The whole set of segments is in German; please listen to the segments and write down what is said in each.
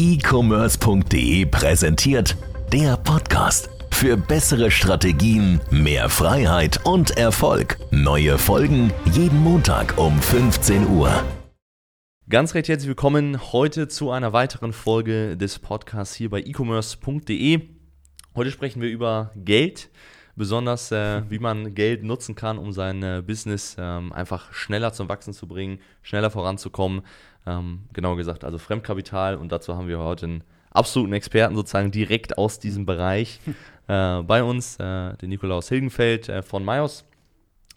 e-commerce.de präsentiert der Podcast. Für bessere Strategien, mehr Freiheit und Erfolg. Neue Folgen jeden Montag um 15 Uhr. Ganz recht herzlich willkommen heute zu einer weiteren Folge des Podcasts hier bei e-commerce.de. Heute sprechen wir über Geld, besonders äh, wie man Geld nutzen kann, um sein äh, Business ähm, einfach schneller zum Wachsen zu bringen, schneller voranzukommen. Ähm, genau gesagt, also Fremdkapital und dazu haben wir heute einen absoluten Experten sozusagen direkt aus diesem Bereich äh, bei uns, äh, den Nikolaus Hilgenfeld äh, von Mayos.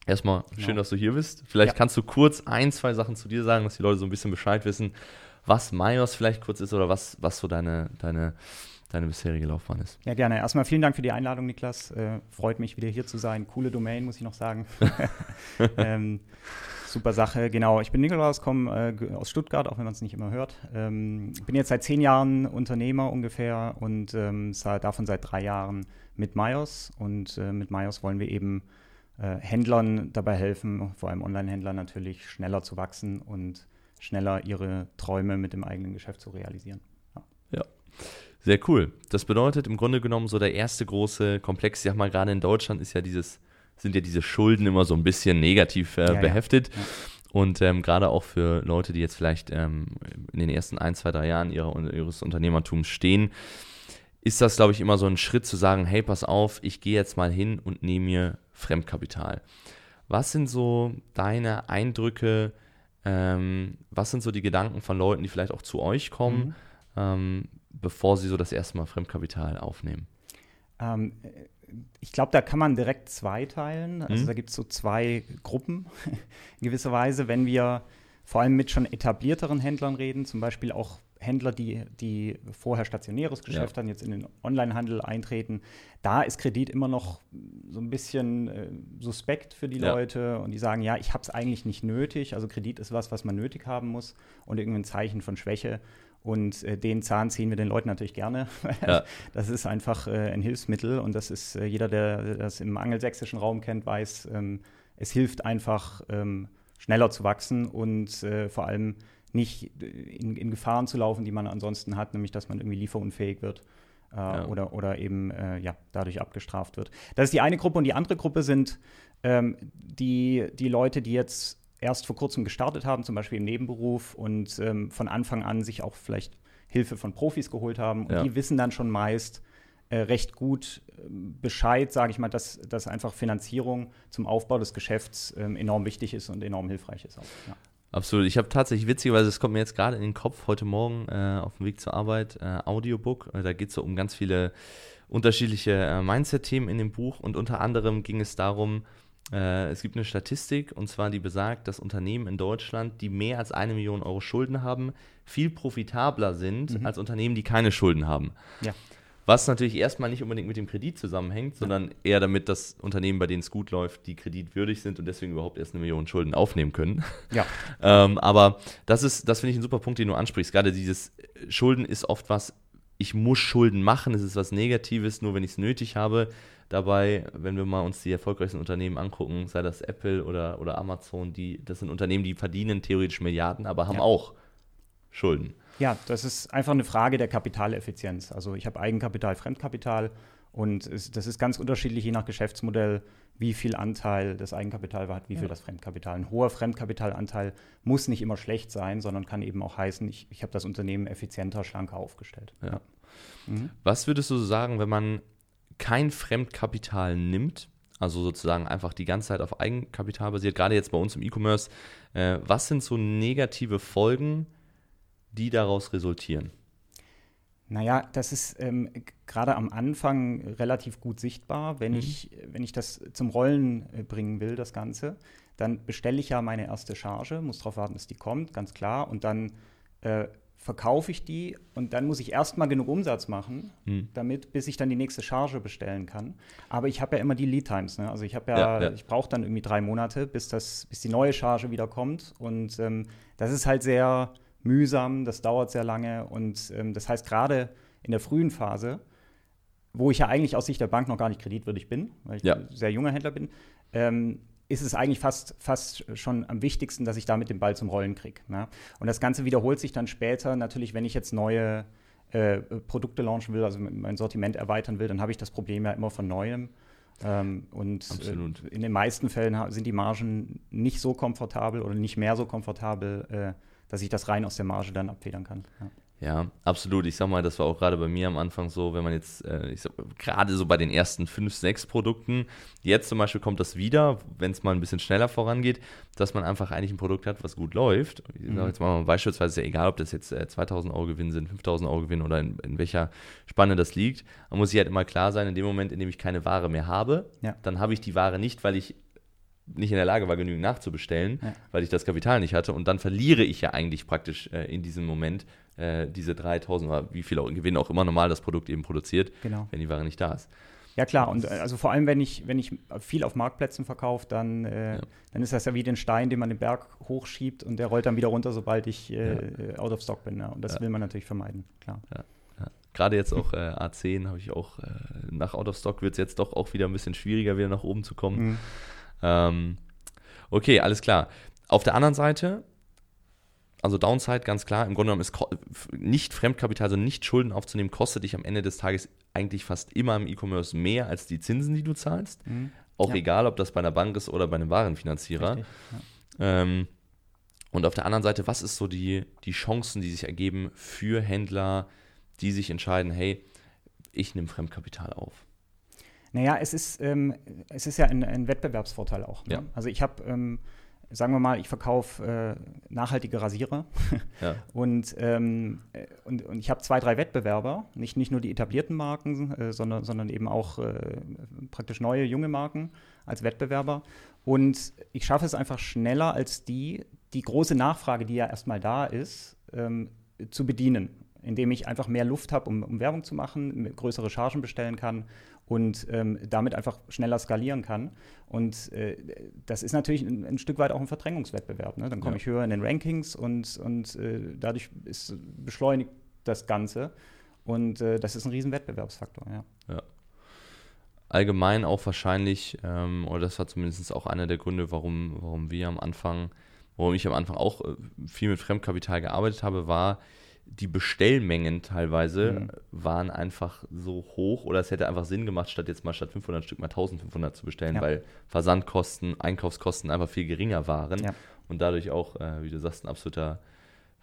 Erstmal genau. schön, dass du hier bist. Vielleicht ja. kannst du kurz ein, zwei Sachen zu dir sagen, dass die Leute so ein bisschen Bescheid wissen, was Mayos vielleicht kurz ist oder was, was so deine, deine, deine bisherige Laufbahn ist. Ja, gerne. Erstmal vielen Dank für die Einladung, Niklas. Äh, freut mich, wieder hier zu sein. Coole Domain, muss ich noch sagen. ähm, Super Sache, genau. Ich bin Nikolaus, komme äh, aus Stuttgart, auch wenn man es nicht immer hört. Ähm, bin jetzt seit zehn Jahren Unternehmer ungefähr und ähm, davon seit drei Jahren mit Myos. Und äh, mit Myos wollen wir eben äh, Händlern dabei helfen, vor allem Online-Händlern natürlich, schneller zu wachsen und schneller ihre Träume mit dem eigenen Geschäft zu realisieren. Ja. ja. Sehr cool. Das bedeutet im Grunde genommen so der erste große Komplex, ich sag mal, gerade in Deutschland ist ja dieses sind ja diese Schulden immer so ein bisschen negativ äh, ja, beheftet. Ja. Und ähm, gerade auch für Leute, die jetzt vielleicht ähm, in den ersten ein, zwei, drei Jahren ihrer, ihres Unternehmertums stehen, ist das, glaube ich, immer so ein Schritt zu sagen, hey, pass auf, ich gehe jetzt mal hin und nehme mir Fremdkapital. Was sind so deine Eindrücke, ähm, was sind so die Gedanken von Leuten, die vielleicht auch zu euch kommen, mhm. Bevor sie so das erste Mal Fremdkapital aufnehmen? Ähm, ich glaube, da kann man direkt zweiteilen. Also mhm. da gibt es so zwei Gruppen in gewisser Weise. Wenn wir vor allem mit schon etablierteren Händlern reden, zum Beispiel auch Händler, die, die vorher stationäres Geschäft ja. haben, jetzt in den Onlinehandel eintreten, da ist Kredit immer noch so ein bisschen äh, suspekt für die ja. Leute und die sagen, ja, ich habe es eigentlich nicht nötig. Also Kredit ist was, was man nötig haben muss und irgendwie ein Zeichen von Schwäche. Und äh, den Zahn ziehen wir den Leuten natürlich gerne. Ja. Das ist einfach äh, ein Hilfsmittel und das ist äh, jeder, der das im angelsächsischen Raum kennt, weiß, ähm, es hilft einfach ähm, schneller zu wachsen und äh, vor allem nicht in, in, Gefahren zu laufen, die man ansonsten hat, nämlich dass man irgendwie lieferunfähig wird. Äh, ja. Oder, oder eben äh, ja, dadurch abgestraft wird. Das ist die eine Gruppe und die andere Gruppe sind ähm, die, die Leute, die jetzt erst vor kurzem gestartet haben, zum Beispiel im Nebenberuf und ähm, von Anfang an sich auch vielleicht Hilfe von Profis geholt haben. Und ja. die wissen dann schon meist äh, recht gut äh, Bescheid, sage ich mal, dass, dass einfach Finanzierung zum Aufbau des Geschäfts ähm, enorm wichtig ist und enorm hilfreich ist. Auch. Ja. Absolut. Ich habe tatsächlich witzigerweise, es kommt mir jetzt gerade in den Kopf heute Morgen äh, auf dem Weg zur Arbeit, äh, Audiobook. Äh, da geht es so um ganz viele unterschiedliche äh, Mindset-Themen in dem Buch und unter anderem ging es darum, äh, es gibt eine Statistik, und zwar die besagt, dass Unternehmen in Deutschland, die mehr als eine Million Euro Schulden haben, viel profitabler sind mhm. als Unternehmen, die keine Schulden haben. Ja. Was natürlich erstmal nicht unbedingt mit dem Kredit zusammenhängt, sondern ja. eher damit, dass Unternehmen, bei denen es gut läuft, die kreditwürdig sind und deswegen überhaupt erst eine Million Schulden aufnehmen können. Ja. ähm, aber das ist, das finde ich ein super Punkt, den du ansprichst. Gerade dieses Schulden ist oft was, ich muss Schulden machen, es ist was Negatives, nur wenn ich es nötig habe dabei, wenn wir mal uns die erfolgreichsten Unternehmen angucken, sei das Apple oder, oder Amazon, die, das sind Unternehmen, die verdienen theoretisch Milliarden, aber haben ja. auch Schulden. Ja, das ist einfach eine Frage der Kapitaleffizienz. Also ich habe Eigenkapital, Fremdkapital und es, das ist ganz unterschiedlich je nach Geschäftsmodell, wie viel Anteil das Eigenkapital hat, wie viel ja. das Fremdkapital. Ein hoher Fremdkapitalanteil muss nicht immer schlecht sein, sondern kann eben auch heißen, ich, ich habe das Unternehmen effizienter, schlanker aufgestellt. Ja. Mhm. Was würdest du sagen, wenn man kein Fremdkapital nimmt, also sozusagen einfach die ganze Zeit auf Eigenkapital basiert, gerade jetzt bei uns im E-Commerce, äh, was sind so negative Folgen, die daraus resultieren? Naja, das ist ähm, gerade am Anfang relativ gut sichtbar. Wenn, mhm. ich, wenn ich das zum Rollen äh, bringen will, das Ganze, dann bestelle ich ja meine erste Charge, muss darauf warten, dass die kommt, ganz klar. Und dann äh, verkaufe ich die und dann muss ich erstmal genug Umsatz machen, hm. damit, bis ich dann die nächste Charge bestellen kann. Aber ich habe ja immer die Lead Times. Ne? Also ich habe ja, ja, ja, ich brauche dann irgendwie drei Monate, bis das, bis die neue Charge wieder kommt. Und ähm, das ist halt sehr mühsam, das dauert sehr lange. Und ähm, das heißt, gerade in der frühen Phase, wo ich ja eigentlich aus Sicht der Bank noch gar nicht kreditwürdig bin, weil ich ja. ein sehr junger Händler bin, ähm, ist es eigentlich fast, fast schon am wichtigsten, dass ich damit den Ball zum Rollen kriege. Ne? Und das Ganze wiederholt sich dann später natürlich, wenn ich jetzt neue äh, Produkte launchen will, also mein Sortiment erweitern will, dann habe ich das Problem ja immer von neuem. Ähm, und äh, in den meisten Fällen sind die Margen nicht so komfortabel oder nicht mehr so komfortabel, äh, dass ich das rein aus der Marge dann abfedern kann. Ja. Ja, absolut. Ich sag mal, das war auch gerade bei mir am Anfang so, wenn man jetzt, äh, gerade so bei den ersten fünf, sechs Produkten, jetzt zum Beispiel kommt das wieder, wenn es mal ein bisschen schneller vorangeht, dass man einfach eigentlich ein Produkt hat, was gut läuft. Ich sag mhm. jetzt mal beispielsweise, ist ja egal, ob das jetzt äh, 2000 Euro Gewinn sind, 5000 Euro Gewinn oder in, in, welcher Spanne das liegt. Man muss sich halt immer klar sein, in dem Moment, in dem ich keine Ware mehr habe, ja. dann habe ich die Ware nicht, weil ich nicht in der Lage war, genügend nachzubestellen, ja. weil ich das Kapital nicht hatte. Und dann verliere ich ja eigentlich praktisch äh, in diesem Moment äh, diese 3000 oder wie viel auch, Gewinn auch immer normal das Produkt eben produziert, genau. wenn die Ware nicht da ist. Ja klar, und äh, also vor allem, wenn ich, wenn ich viel auf Marktplätzen verkaufe, dann, äh, ja. dann ist das ja wie den Stein, den man den Berg hochschiebt und der rollt dann wieder runter, sobald ich äh, ja. out of stock bin. Ja. Und das will man natürlich vermeiden, klar. Gerade jetzt auch äh, A10 habe ich auch, äh, nach out of stock wird es jetzt doch auch wieder ein bisschen schwieriger, wieder nach oben zu kommen. Mhm. Ähm, okay, alles klar. Auf der anderen Seite, also Downside ganz klar, im Grunde genommen ist nicht Fremdkapital, also nicht Schulden aufzunehmen, kostet dich am Ende des Tages eigentlich fast immer im E-Commerce mehr als die Zinsen, die du zahlst. Mhm. Auch ja. egal, ob das bei einer Bank ist oder bei einem Warenfinanzierer. ja. ähm, und auf der anderen Seite, was ist so die, die Chancen, die sich ergeben für Händler, die sich entscheiden, hey, ich nehme Fremdkapital auf? Naja, es ist, ähm, es ist ja ein, ein Wettbewerbsvorteil auch. Ne? Ja. Also ich habe, ähm, sagen wir mal, ich verkaufe äh, nachhaltige Rasierer ja. und, ähm, äh, und, und ich habe zwei, drei Wettbewerber, nicht, nicht nur die etablierten Marken, äh, sondern, sondern eben auch äh, praktisch neue, junge Marken als Wettbewerber. Und ich schaffe es einfach schneller als die, die große Nachfrage, die ja erstmal da ist, ähm, zu bedienen indem ich einfach mehr Luft habe, um, um, Werbung zu machen, größere Chargen bestellen kann und ähm, damit einfach schneller skalieren kann. Und äh, das ist natürlich ein, ein, Stück weit auch ein Verdrängungswettbewerb. Ne? Dann komme ja. ich höher in den Rankings und, und äh, dadurch ist, beschleunigt das Ganze. Und äh, das ist ein riesen Wettbewerbsfaktor, ja. ja. Allgemein auch wahrscheinlich, ähm, oder das war zumindest auch einer der Gründe, warum, warum wir am Anfang, warum ich am Anfang auch äh, viel mit Fremdkapital gearbeitet habe, war, die Bestellmengen teilweise mhm. waren einfach so hoch oder es hätte einfach Sinn gemacht, statt jetzt mal statt 500 Stück mal 1500 zu bestellen, ja. weil Versandkosten, Einkaufskosten einfach viel geringer waren ja. und dadurch auch, äh, wie du sagst, ein absoluter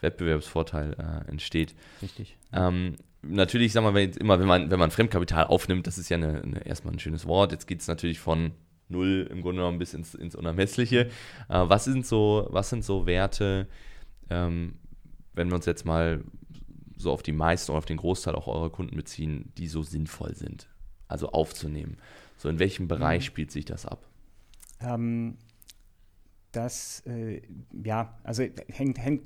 Wettbewerbsvorteil äh, entsteht. Richtig. Ähm, natürlich, sag mal, wenn immer, wenn man, wenn man Fremdkapital aufnimmt, das ist ja eine, eine erstmal ein schönes Wort. Jetzt geht es natürlich von null im Grunde genommen bis ins, ins Unermessliche. Äh, was sind so, was sind so Werte, ähm, wenn wir uns jetzt mal so auf die meisten oder auf den Großteil auch eurer Kunden beziehen, die so sinnvoll sind, also aufzunehmen. So in welchem Bereich mhm. spielt sich das ab? Ähm, das, äh, ja, also hängt, hängt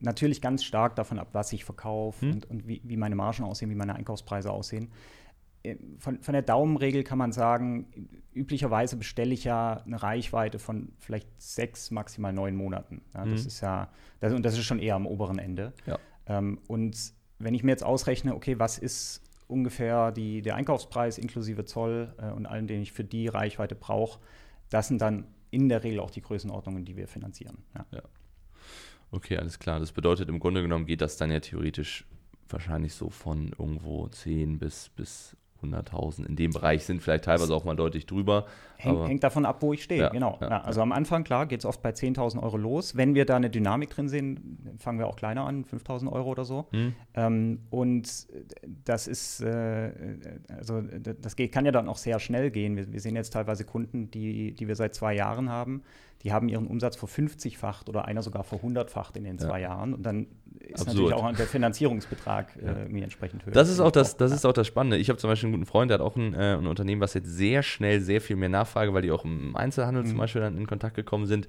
natürlich ganz stark davon ab, was ich verkaufe hm. und, und wie, wie, meine Margen aussehen, wie meine Einkaufspreise aussehen. Von, von, der Daumenregel kann man sagen, üblicherweise bestelle ich ja eine Reichweite von vielleicht sechs, maximal neun Monaten. Ja, das mhm. ist ja, das, und das ist schon eher am oberen Ende. Ja. Ähm, und wenn ich mir jetzt ausrechne, okay, was ist ungefähr die, der Einkaufspreis inklusive Zoll äh, und allem, den ich für die Reichweite brauche, das sind dann in der Regel auch die Größenordnungen, die wir finanzieren. Ja. ja. Okay, alles klar. Das bedeutet, im Grunde genommen geht das dann ja theoretisch wahrscheinlich so von irgendwo 10 bis, bis 100.000 in dem Bereich sind vielleicht teilweise auch mal deutlich drüber. Häng, hängt davon ab, wo ich stehe, ja, genau. Ja, ja, also am Anfang, klar, geht es oft bei 10.000 Euro los. Wenn wir da eine Dynamik drin sehen, fangen wir auch kleiner an, 5.000 Euro oder so. Hm. Ähm, und das ist, äh, also das geht, kann ja dann auch sehr schnell gehen. Wir, wir, sehen jetzt teilweise Kunden, die, die wir seit zwei Jahren haben, die haben ihren Umsatz vor 50-facht oder einer sogar vor 100-facht in den zwei Jahren. Und dann ist Absurd. natürlich auch der Finanzierungsbetrag äh, irgendwie entsprechend höher. Das ist auch das, das ist auch das Spannende. Ich habe zum Beispiel einen guten Freund, der hat auch ein, äh, ein, Unternehmen, was jetzt sehr schnell sehr viel mehr Nachfrage, weil die auch im Einzelhandel mhm. zum Beispiel dann in Kontakt gekommen sind.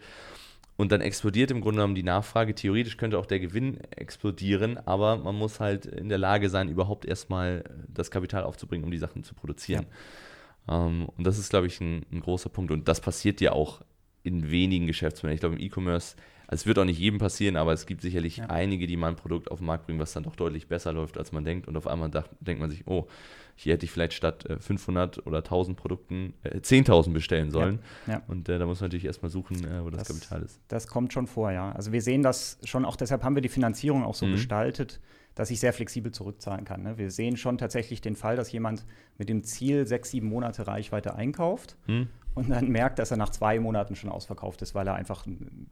Und dann explodiert im Grunde genommen die Nachfrage. Theoretisch könnte auch der Gewinn explodieren, aber man muss halt in der Lage sein, überhaupt erstmal das Kapital aufzubringen, um die Sachen zu produzieren. Ja. Um, ähm, und das ist, glaube ich, ein, ein großer Punkt. Und das passiert ja auch in wenigen Geschäftsmodellen. Ich glaube, im E-Commerce es wird auch nicht jedem passieren, aber es gibt sicherlich ja. einige, die mal ein Produkt auf den Markt bringen, was dann doch deutlich besser läuft, als man denkt. Und auf einmal dacht, denkt man sich, oh, hier hätte ich vielleicht statt äh, 500 oder 1000 Produkten äh, 10.000 bestellen sollen. Ja. Ja. Und äh, da muss man natürlich erstmal suchen, äh, wo das, das, Kapital ist. Das kommt schon vor, ja. Also wir sehen das schon auch, deshalb haben wir die Finanzierung auch so mhm. gestaltet, dass ich sehr flexibel zurückzahlen kann. Ne? Wir sehen schon tatsächlich den Fall, dass jemand mit dem Ziel sechs, sieben Monate Reichweite einkauft hm. Und dann merkt, dass er nach zwei Monaten schon ausverkauft ist, weil er einfach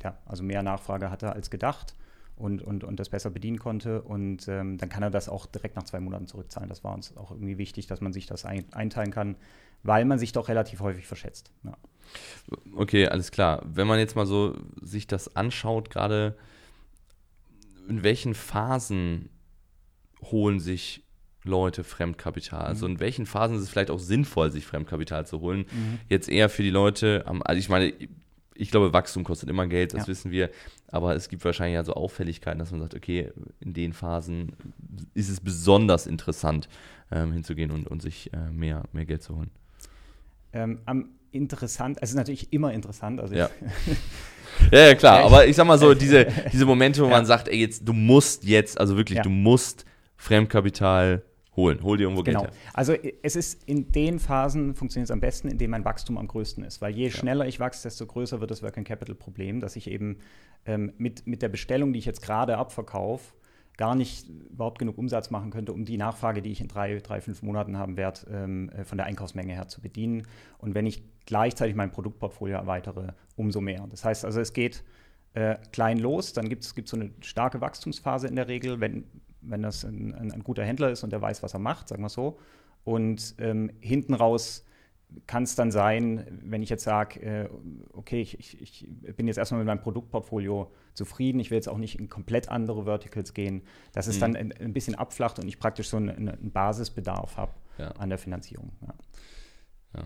ja, also mehr Nachfrage hatte als gedacht und, und, und das besser bedienen konnte. Und ähm, dann kann er das auch direkt nach zwei Monaten zurückzahlen. Das war uns auch irgendwie wichtig, dass man sich das ein, einteilen kann, weil man sich doch relativ häufig verschätzt. Ja. Okay, alles klar. Wenn man jetzt mal so sich das anschaut, gerade in welchen Phasen holen sich Leute Fremdkapital? Also mhm. in welchen Phasen ist es vielleicht auch sinnvoll, sich Fremdkapital zu holen? Mhm. Jetzt eher für die Leute, also ich meine, ich glaube, Wachstum kostet immer Geld, das ja. wissen wir. Aber es gibt wahrscheinlich ja so Auffälligkeiten, dass man sagt, okay, in den Phasen ist es besonders interessant, ähm, hinzugehen und, und sich äh, mehr, mehr Geld zu holen. Ähm, am interessant, also natürlich immer interessant. Also ja. ja, ja, klar, aber ich sag mal so, diese, diese Momente, wo ja. man sagt, ey, jetzt, du musst jetzt, also wirklich, du musst Fremdkapital holen. Hol dir irgendwo genau. Geld her. Also es ist in den Phasen funktioniert es am besten, in denen mein Wachstum am größten ist. Weil je ja. schneller ich wachse, desto größer wird das Working Capital Problem, dass ich eben ähm, mit, mit der Bestellung, die ich jetzt gerade abverkaufe, gar nicht überhaupt genug Umsatz machen könnte, um die Nachfrage, die ich in drei, drei fünf Monaten haben werde, ähm, äh, von der Einkaufsmenge her zu bedienen. Und wenn ich gleichzeitig mein Produktportfolio erweitere, umso mehr. Das heißt also, es geht äh, klein los, dann gibt es so eine starke Wachstumsphase in der Regel, wenn wenn das ein, ein, ein, guter Händler ist und der weiß, was er macht, sagen wir so. Und ähm, hinten raus kann es dann sein, wenn ich jetzt sage, äh, okay, ich, ich, ich, bin jetzt erstmal mit meinem Produktportfolio zufrieden, ich will jetzt auch nicht in komplett andere Verticals gehen, dass es mhm. dann ein, ein, bisschen abflacht und ich praktisch so einen, einen Basisbedarf habe ja. an der Finanzierung. Ja. ja.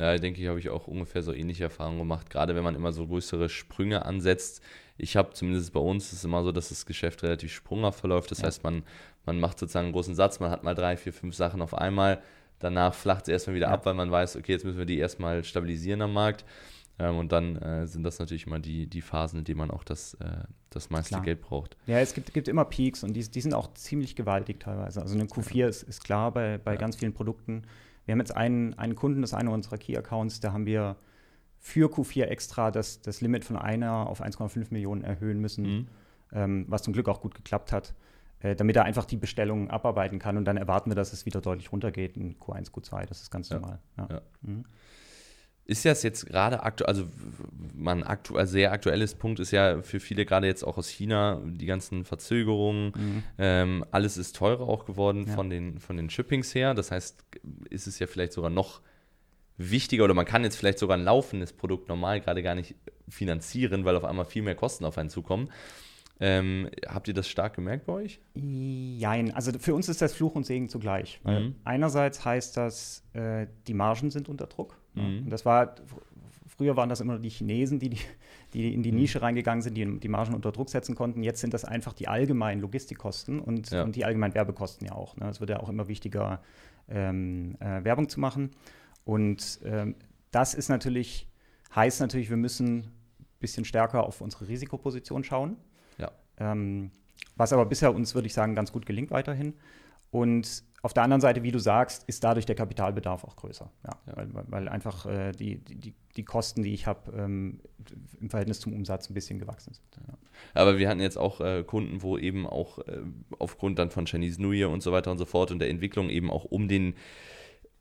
Ja, denke ich, habe ich auch ungefähr so ähnliche Erfahrungen gemacht. Gerade wenn man immer so größere Sprünge ansetzt. Ich habe zumindest bei uns ist es immer so, dass das Geschäft relativ sprunghaft verläuft. Das ja. heißt, man, man macht sozusagen einen großen Satz, man hat mal drei, vier, fünf Sachen auf einmal. Danach flacht es erstmal wieder ja. ab, weil man weiß, okay, jetzt müssen wir die erstmal stabilisieren am Markt. Ähm, und dann äh, sind das natürlich immer die, die Phasen, in denen man auch das, äh, das meiste klar. Geld braucht. Ja, es gibt, gibt immer Peaks und die, die sind auch ziemlich gewaltig teilweise. Also eine Q4 ja. ist, ist klar bei, bei ganz vielen Produkten. Wir haben jetzt einen, einen Kunden, das ist einer unserer Key-Accounts, da haben wir für Q4 extra das, das Limit von einer auf 1,5 Millionen erhöhen müssen, mhm. ähm, was zum Glück auch gut geklappt hat, äh, damit er einfach die Bestellungen abarbeiten kann und dann erwarten wir, dass es wieder deutlich runtergeht in Q1, Q2, das ist ganz normal. Ja. Ja. Mhm. Ist das jetzt gerade aktuell, also man aktuell, sehr aktuelles Punkt ist ja für viele gerade jetzt auch aus China die ganzen Verzögerungen, mhm. ähm, alles ist teurer auch geworden ja. von, den, von den Shippings her. Das heißt, ist es ja vielleicht sogar noch wichtiger oder man kann jetzt vielleicht sogar ein laufendes Produkt normal gerade gar nicht finanzieren, weil auf einmal viel mehr Kosten auf einen zukommen. Ähm, habt ihr das stark gemerkt bei euch? Nein, also für uns ist das Fluch und Segen zugleich. Mhm. Einerseits heißt das, äh, die Margen sind unter Druck. Mhm. Und das war, früher waren das immer die Chinesen, die, die, die in die mhm. Nische reingegangen sind, die die Margen unter Druck setzen konnten. Jetzt sind das einfach die allgemeinen Logistikkosten und, ja. und die allgemeinen Werbekosten ja auch. Ne? Es wird ja auch immer wichtiger, ähm, äh, Werbung zu machen. Und ähm, das ist natürlich, heißt natürlich, wir müssen ein bisschen stärker auf unsere Risikoposition schauen. Ähm, was aber bisher uns, würde ich sagen, ganz gut gelingt weiterhin. Und auf der anderen Seite, wie du sagst, ist dadurch der Kapitalbedarf auch größer. Ja, ja. Weil, weil, einfach äh, die, die, die Kosten, die ich habe, ähm, im Verhältnis zum Umsatz ein bisschen gewachsen sind. Ja. Aber wir hatten jetzt auch äh, Kunden, wo eben auch äh, aufgrund dann von Chinese New Year und so weiter und so fort und der Entwicklung eben auch um den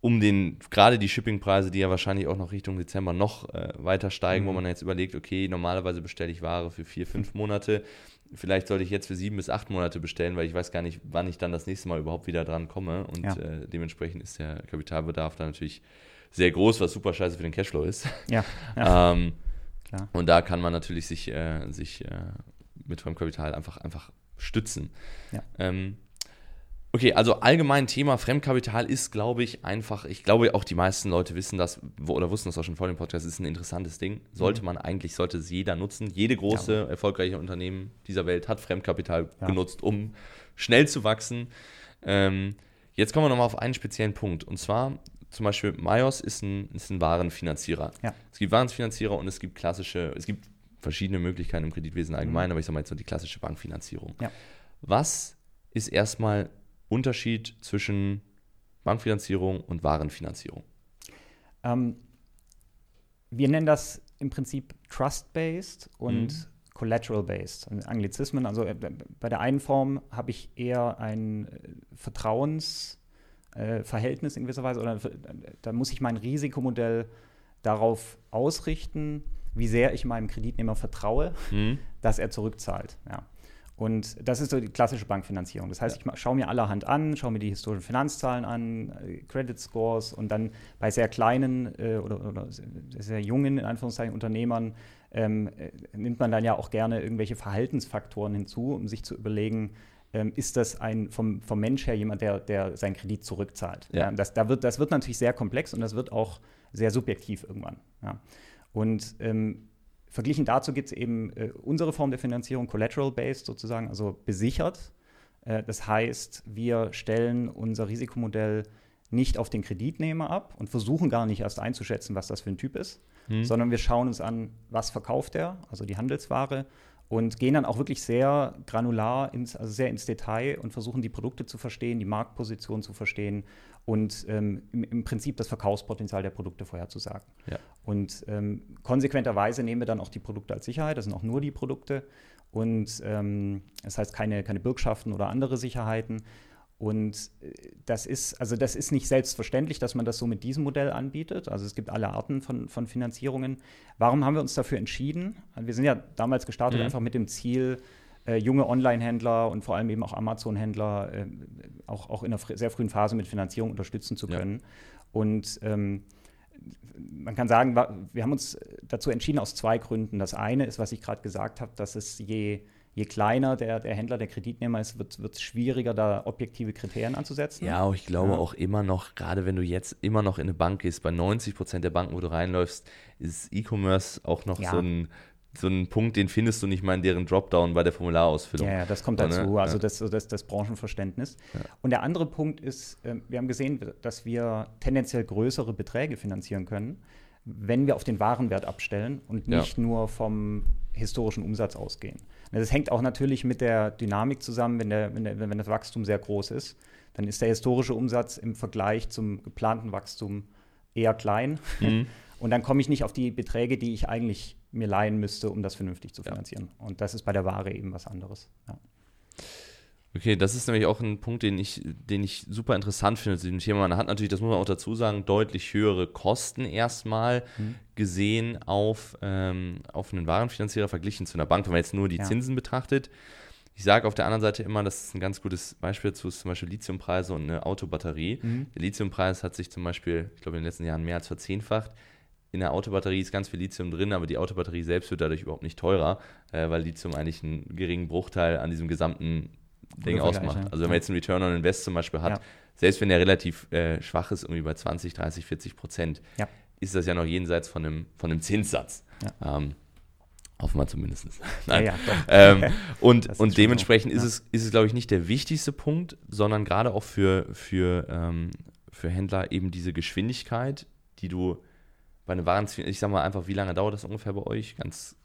um den, gerade die Shippingpreise, die ja wahrscheinlich auch noch Richtung Dezember noch äh, weiter steigen, mhm. wo man jetzt überlegt, okay, normalerweise bestelle ich Ware für vier, fünf Monate, vielleicht sollte ich jetzt für sieben bis acht Monate bestellen, weil ich weiß gar nicht, wann ich dann das nächste Mal überhaupt wieder dran komme. Und ja. äh, dementsprechend ist der Kapitalbedarf dann natürlich sehr groß, was super scheiße für den Cashflow ist. Ja. ja. ähm, Klar. Und da kann man natürlich sich, äh, sich äh, mit Fremdkapital einfach, einfach stützen. Ja. Ähm, Okay, also allgemein Thema Fremdkapital ist, glaube ich, einfach, ich glaube auch die meisten Leute wissen das oder wussten das auch schon vor dem Podcast, ist ein interessantes Ding. Sollte mhm. man eigentlich, sollte es jeder nutzen. Jede große, ja. erfolgreiche Unternehmen dieser Welt hat Fremdkapital ja. genutzt, um schnell zu wachsen. Ähm, jetzt kommen wir nochmal auf einen speziellen Punkt. Und zwar zum Beispiel Majos ist ein, ist ein Warenfinanzierer. Ja. Es gibt Warenfinanzierer und es gibt klassische, es gibt verschiedene Möglichkeiten im Kreditwesen allgemein, mhm. aber ich sage mal jetzt so die klassische Bankfinanzierung. Was ist erstmal Unterschied zwischen Bankfinanzierung und Warenfinanzierung? Ähm, wir nennen das im Prinzip Trust-Based und mhm. collateral-based, also Anglizismen. Also äh, bei der einen Form habe ich eher ein äh, Vertrauensverhältnis äh, in gewisser Weise, oder da muss ich mein Risikomodell darauf ausrichten, wie sehr ich meinem Kreditnehmer vertraue, mhm. dass er zurückzahlt. Ja. Und das ist so die klassische Bankfinanzierung. Das heißt, ja. ich schaue mir allerhand an, schaue mir die historischen Finanzzahlen an, äh, Credit Scores und dann bei sehr kleinen äh, oder, oder, sehr jungen, in Anführungszeichen, Unternehmern ähm, äh, nimmt man dann ja auch gerne irgendwelche Verhaltensfaktoren hinzu, um sich zu überlegen, ähm, ist das ein vom, vom Mensch her jemand, der, der seinen Kredit zurückzahlt. Ja. ja das, da wird, das wird natürlich sehr komplex und das wird auch sehr subjektiv irgendwann. Ja. Und ähm, Verglichen dazu gibt es eben äh, unsere Form der Finanzierung, collateral-based sozusagen, also besichert. Äh, das heißt, wir stellen unser Risikomodell nicht auf den Kreditnehmer ab und versuchen gar nicht erst einzuschätzen, was das für ein Typ ist, mhm. sondern wir schauen uns an, was verkauft er, also die Handelsware, und gehen dann auch wirklich sehr granular, ins, also sehr ins Detail und versuchen die Produkte zu verstehen, die Marktposition zu verstehen und ähm, im, im, Prinzip das Verkaufspotenzial der Produkte vorherzusagen. Ja. Und ähm, konsequenterweise nehmen wir dann auch die Produkte als Sicherheit, das sind auch nur die Produkte und ähm, das heißt keine, keine Bürgschaften oder andere Sicherheiten. Und äh, das ist, also das ist nicht selbstverständlich, dass man das so mit diesem Modell anbietet. Also es gibt alle Arten von, von Finanzierungen. Warum haben wir uns dafür entschieden? Wir sind ja damals gestartet mhm. einfach mit dem Ziel, äh, junge Online-Händler und vor allem eben auch Amazon-Händler äh, auch, auch in einer sehr frühen Phase mit Finanzierung unterstützen zu können. Ja. Und ähm, man kann sagen, wir haben uns dazu entschieden aus zwei Gründen. Das eine ist, was ich gerade gesagt habe, dass es je, je kleiner der, der Händler, der Kreditnehmer ist, wird es schwieriger, da objektive Kriterien anzusetzen. Ja, ich glaube ja. auch immer noch, gerade wenn du jetzt immer noch in eine Bank gehst, bei 90 Prozent der Banken, wo du reinläufst, ist E-Commerce auch noch ja. so ein so ein Punkt, den findest du nicht mal in deren Dropdown bei der Formularausfüllung. Ja, ja das kommt dazu, ne? also das, das, das Branchenverständnis. Ja. Und der andere Punkt ist, ähm, wir haben gesehen, dass wir tendenziell größere Beträge finanzieren können, wenn wir auf den Warenwert abstellen und nicht ja. nur vom historischen Umsatz ausgehen. Das hängt auch natürlich mit der Dynamik zusammen, wenn, der, wenn, der, wenn das Wachstum sehr groß ist, dann ist der historische Umsatz im Vergleich zum geplanten Wachstum eher klein. Mhm. Und dann komme ich nicht auf die Beträge, die ich eigentlich mir leihen müsste, um das vernünftig zu finanzieren. Ja. Und das ist bei der Ware eben was anderes. Ja. Okay, das ist nämlich auch ein Punkt, den ich, den ich super interessant finde zu diesem Thema. Man hat natürlich, das muss man auch dazu sagen, deutlich höhere Kosten erstmal mhm. gesehen auf, ähm, auf einen Warenfinanzierer verglichen zu einer Bank, wenn man jetzt nur die ja. Zinsen betrachtet. Ich sage auf der anderen Seite immer, das ist ein ganz gutes Beispiel dazu, ist zum Beispiel Lithiumpreise und eine Autobatterie. Mhm. Der Lithiumpreis hat sich zum Beispiel, ich glaube, in den letzten Jahren mehr als verzehnfacht in der Autobatterie ist ganz viel Lithium drin, aber die Autobatterie selbst wird dadurch überhaupt nicht teurer, äh, weil Lithium eigentlich einen geringen Bruchteil an diesem gesamten Ding ausmacht. Also wenn man jetzt einen Return on Invest zum Beispiel hat, ja. selbst wenn der relativ äh, schwach ist, irgendwie bei 20, 30, 40 Prozent, ja. ist das ja noch jenseits von einem, von einem Zinssatz. Ähm, Hoffen wir zumindest. Nein. Ja, ja, ähm, und und dementsprechend ist, es, ist es, glaube ich, nicht der wichtigste Punkt, sondern gerade auch für, für, ähm, für Händler eben diese Geschwindigkeit, die du bei einem Waren, ich sag mal einfach, wie lange dauert das ungefähr bei euch? Ganz,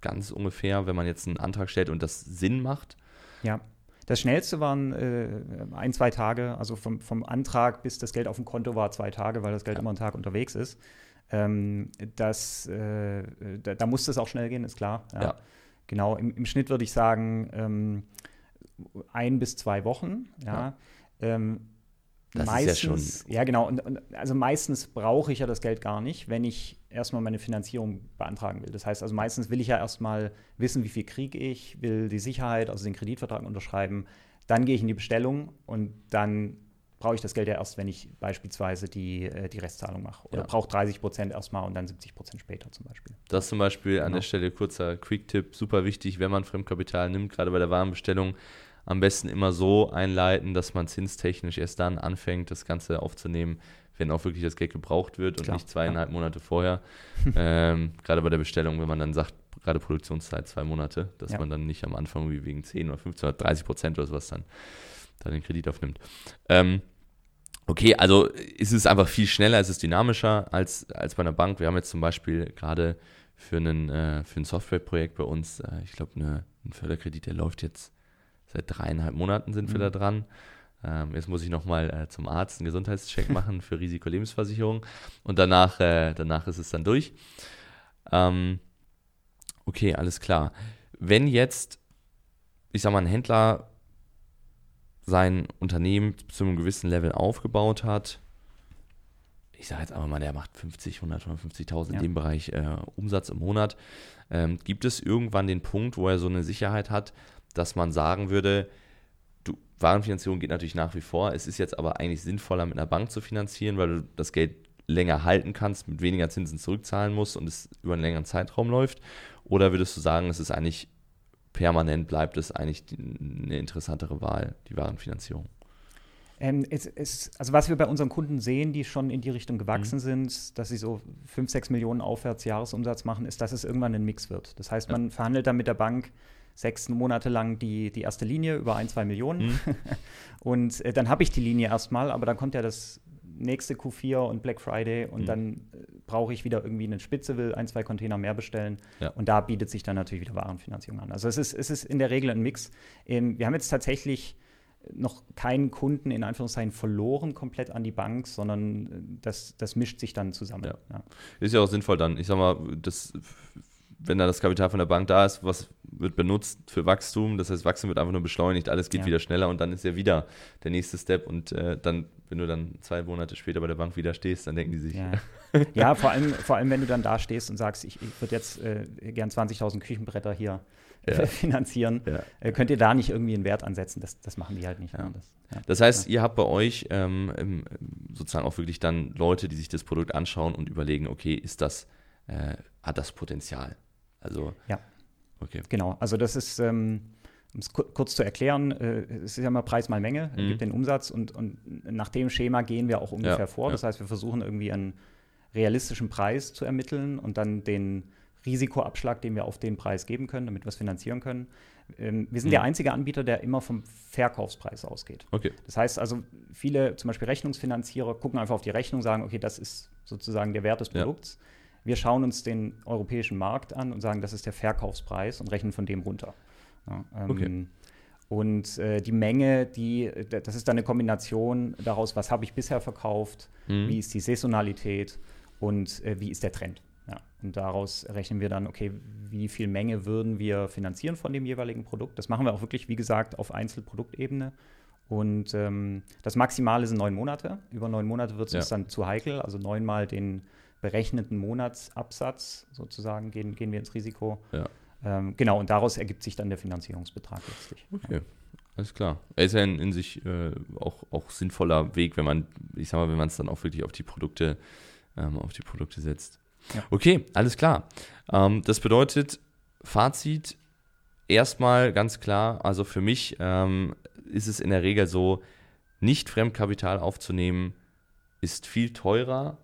ganz ungefähr, wenn man jetzt einen Antrag stellt und das Sinn macht? Ja. Das schnellste waren äh, ein, zwei Tage, also vom, vom Antrag bis das Geld auf dem Konto war zwei Tage, weil das Geld ja. immer einen Tag unterwegs ist. Ähm, das, äh, da, da muss es auch schnell gehen, ist klar. Ja. ja. Genau, im, im, Schnitt würde ich sagen ähm, ein bis zwei Wochen. Ja. Ähm, das meistens, ist ja schon. Ja, genau. Und, und, also meistens brauche ich ja das Geld gar nicht, wenn ich erstmal meine Finanzierung beantragen will. Das heißt, also meistens will ich ja erstmal wissen, wie viel kriege ich, will die Sicherheit, also den Kreditvertrag unterschreiben. Dann gehe ich in die Bestellung und dann brauche ich das Geld ja erst, wenn ich beispielsweise die, äh, die Restzahlung mache. Oder ja. brauche 30 Prozent erstmal und dann 70 Prozent später zum Beispiel. Das zum Beispiel genau. an der Stelle kurzer Quick-Tipp, super wichtig, wenn man Fremdkapital nimmt, gerade bei der Warenbestellung am besten immer so einleiten, dass man zinstechnisch erst dann anfängt, das Ganze aufzunehmen, wenn auch wirklich das Geld gebraucht wird und Klar, nicht zweieinhalb ja. Monate vorher. ähm, gerade bei der Bestellung, wenn man dann sagt, gerade Produktionszeit zwei Monate, dass ja. man dann nicht am Anfang wie wegen 10 oder 15 oder 30 Prozent oder sowas dann, dann den Kredit aufnimmt. Ähm, okay, also ist es einfach viel schneller, es ist dynamischer als, als bei einer Bank. Wir haben jetzt zum Beispiel gerade für, einen, äh, für ein Softwareprojekt bei uns, äh, ich glaube, eine, ein Förderkredit, der läuft jetzt Seit dreieinhalb Monaten sind wir da mhm. dran. Ähm, jetzt muss ich nochmal äh, zum Arzt einen Gesundheitscheck machen für Risikolebensversicherung und danach, äh, danach ist es dann durch. Ähm, okay, alles klar. wenn jetzt, ich sag mal, ein Händler sein Unternehmen zu einem gewissen Level aufgebaut hat, ich sage jetzt einfach mal, der macht 50, 100, 150.000 in Ja. dem Bereich äh, Umsatz im Monat, ähm, gibt es irgendwann den Punkt, wo er so eine Sicherheit hat, dass man sagen würde, du, Warenfinanzierung geht natürlich nach wie vor, es ist jetzt aber eigentlich sinnvoller mit einer Bank zu finanzieren, weil du das Geld länger halten kannst, mit weniger Zinsen zurückzahlen musst und es über einen längeren Zeitraum läuft? Oder würdest du sagen, es ist eigentlich permanent, bleibt es eigentlich die, eine interessantere Wahl, die Warenfinanzierung? Ähm, es, es, also was wir bei unseren Kunden sehen, die schon in die Richtung Mhm. gewachsen sind, dass sie so 5, 6 Millionen aufwärts Jahresumsatz machen, ist, dass es irgendwann ein Mix wird. Das heißt, Ja. man verhandelt dann mit der Bank sechs Monate lang die, die erste Linie über ein, zwei Millionen. Mhm. Und äh, dann habe ich die Linie erstmal, aber dann kommt ja das nächste Q4 und Black Friday und Mhm. dann äh, brauche ich wieder irgendwie eine Spitze, will ein, zwei Container mehr bestellen. Ja. Und da bietet sich dann natürlich wieder Warenfinanzierung an. Also es ist, es ist in der Regel ein Mix. Ähm, wir haben jetzt tatsächlich noch keinen Kunden in Anführungszeichen verloren komplett an die Bank, sondern äh, das, das mischt sich dann zusammen. Ja. Ja. Ist ja auch sinnvoll dann. Ich sag mal, das, wenn da das Kapital von der Bank da ist, was wird benutzt für Wachstum, das heißt, Wachstum wird einfach nur beschleunigt, alles geht Ja. wieder schneller und dann ist ja wieder der nächste Step und äh, dann, wenn du dann zwei Monate später bei der Bank wieder stehst, dann denken die sich, Ja, ja vor, allem, vor allem, wenn du dann da stehst und sagst, ich, ich würde jetzt äh, gern 20.000 Küchenbretter hier Ja. finanzieren, äh, könnt ihr da nicht irgendwie einen Wert ansetzen? Das, das machen die halt nicht. Ne? Das. Das heißt, ihr habt bei euch ähm, sozusagen auch wirklich dann Leute, die sich das Produkt anschauen und überlegen, okay, ist das, äh, hat das Potenzial? Also, Ja. okay. Genau, also das ist, ähm, um es ku- kurz zu erklären, äh, es ist ja immer Preis mal Menge, Mhm. gibt den Umsatz und, und nach dem Schema gehen wir auch ungefähr Ja, vor. ja. Das heißt, wir versuchen irgendwie einen realistischen Preis zu ermitteln und dann den Risikoabschlag, den wir auf den Preis geben können, damit wir es finanzieren können. Ähm, wir sind Mhm. der einzige Anbieter, der immer vom Verkaufspreis ausgeht. Okay. Das heißt also, viele zum Beispiel Rechnungsfinanzierer gucken einfach auf die Rechnung, sagen, okay, das ist sozusagen der Wert des Ja. Wir schauen uns den europäischen Markt an und sagen, das ist der Verkaufspreis und rechnen von dem runter. Ja, ähm, Okay. Und äh, die Menge, die, das ist dann eine Kombination daraus, was habe ich bisher verkauft, Mhm. wie ist die Saisonalität und äh, wie ist der Trend. Ja, und daraus rechnen wir dann, okay, wie viel Menge würden wir finanzieren von dem jeweiligen Produkt. Das machen wir auch wirklich, wie gesagt, auf Einzelproduktebene. Und ähm, das Maximale sind neun Monate. Über neun Monate wird es Ja. uns dann zu heikel. Also neunmal den berechneten Monatsabsatz sozusagen gehen, gehen wir ins Risiko. Ja. Ähm, genau, und daraus ergibt sich dann der Finanzierungsbetrag letztlich. Okay, alles klar. Er ist ja in, in sich äh, auch, auch sinnvoller Weg, wenn man, ich sag mal, wenn man es dann auch wirklich auf die Produkte, ähm, auf die Produkte setzt. Ja. Okay, alles klar. Ähm, das bedeutet, Fazit, erstmal ganz klar, also für mich ähm, ist es in der Regel so, nicht Fremdkapital aufzunehmen, ist viel teurer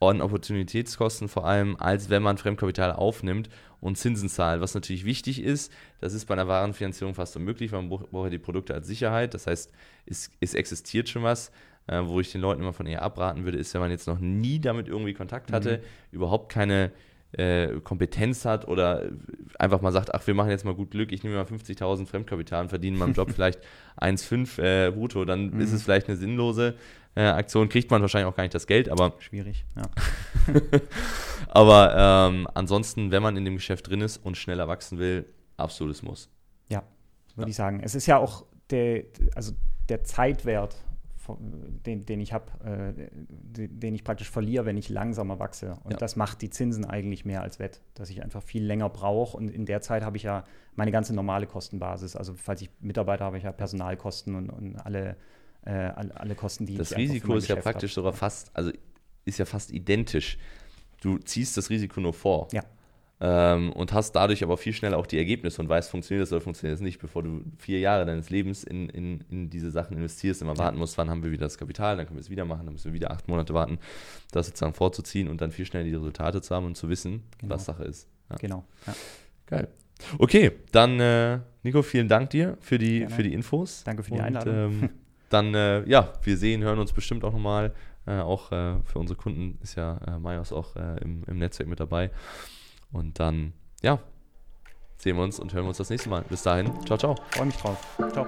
an Opportunitätskosten vor allem, als wenn man Fremdkapital aufnimmt und Zinsen zahlt. Was natürlich wichtig ist, das ist bei einer Warenfinanzierung fast unmöglich, weil man braucht ja die Produkte als Sicherheit. Das heißt, es, es existiert schon was. Äh, wo ich den Leuten immer von eher abraten würde, ist, wenn man jetzt noch nie damit irgendwie Kontakt hatte, überhaupt keine äh, Kompetenz hat oder einfach mal sagt, ach, wir machen jetzt mal gut Glück, ich nehme mal 50.000 Fremdkapital und verdiene in meinem Job vielleicht 1,5 äh, brutto, dann ist es vielleicht eine sinnlose äh, Aktion, kriegt man wahrscheinlich auch gar nicht das Geld, aber Schwierig, ja. aber ähm, ansonsten, wenn man in dem Geschäft drin ist und schneller wachsen will, absolutes Muss. Ja, würde ich sagen. Es ist ja auch der, also der Zeitwert, den, den ich habe, äh, den ich praktisch verliere, wenn ich langsamer wachse. Und Ja. das macht die Zinsen eigentlich mehr als wett, dass ich einfach viel länger brauche. Und in der Zeit habe ich ja meine ganze normale Kostenbasis. Also falls ich Mitarbeiter habe, habe ich ja Personalkosten und, und alle, äh, alle, alle Kosten, die Das ich Risiko ist ja Geschäft praktisch habe. sogar fast, also ist ja fast identisch. Du ziehst das Risiko nur vor. Ja. Ähm, und hast dadurch aber viel schneller auch die Ergebnisse und weißt, funktioniert das oder funktioniert das nicht, bevor du vier Jahre deines Lebens in, in, in diese Sachen investierst, immer warten musst, wann haben wir wieder das Kapital, dann können wir es wieder machen, dann müssen wir wieder acht Monate warten, das sozusagen vorzuziehen und dann viel schneller die Resultate zu haben und zu wissen, Genau. was Sache ist. Ja. Genau. Ja. Geil. Okay, dann äh, Nico, vielen Dank dir für die, Gerne. für die Infos. Danke für die Und, Einladung. Ähm, dann, äh, ja, wir sehen, hören uns bestimmt auch nochmal. Äh, auch äh, für unsere Kunden ist ja äh, Majos auch äh, im, im Netzwerk mit dabei. Und dann, ja, sehen wir uns und hören wir uns das nächste Mal. Bis dahin, ciao, ciao. Freue mich drauf. Ciao.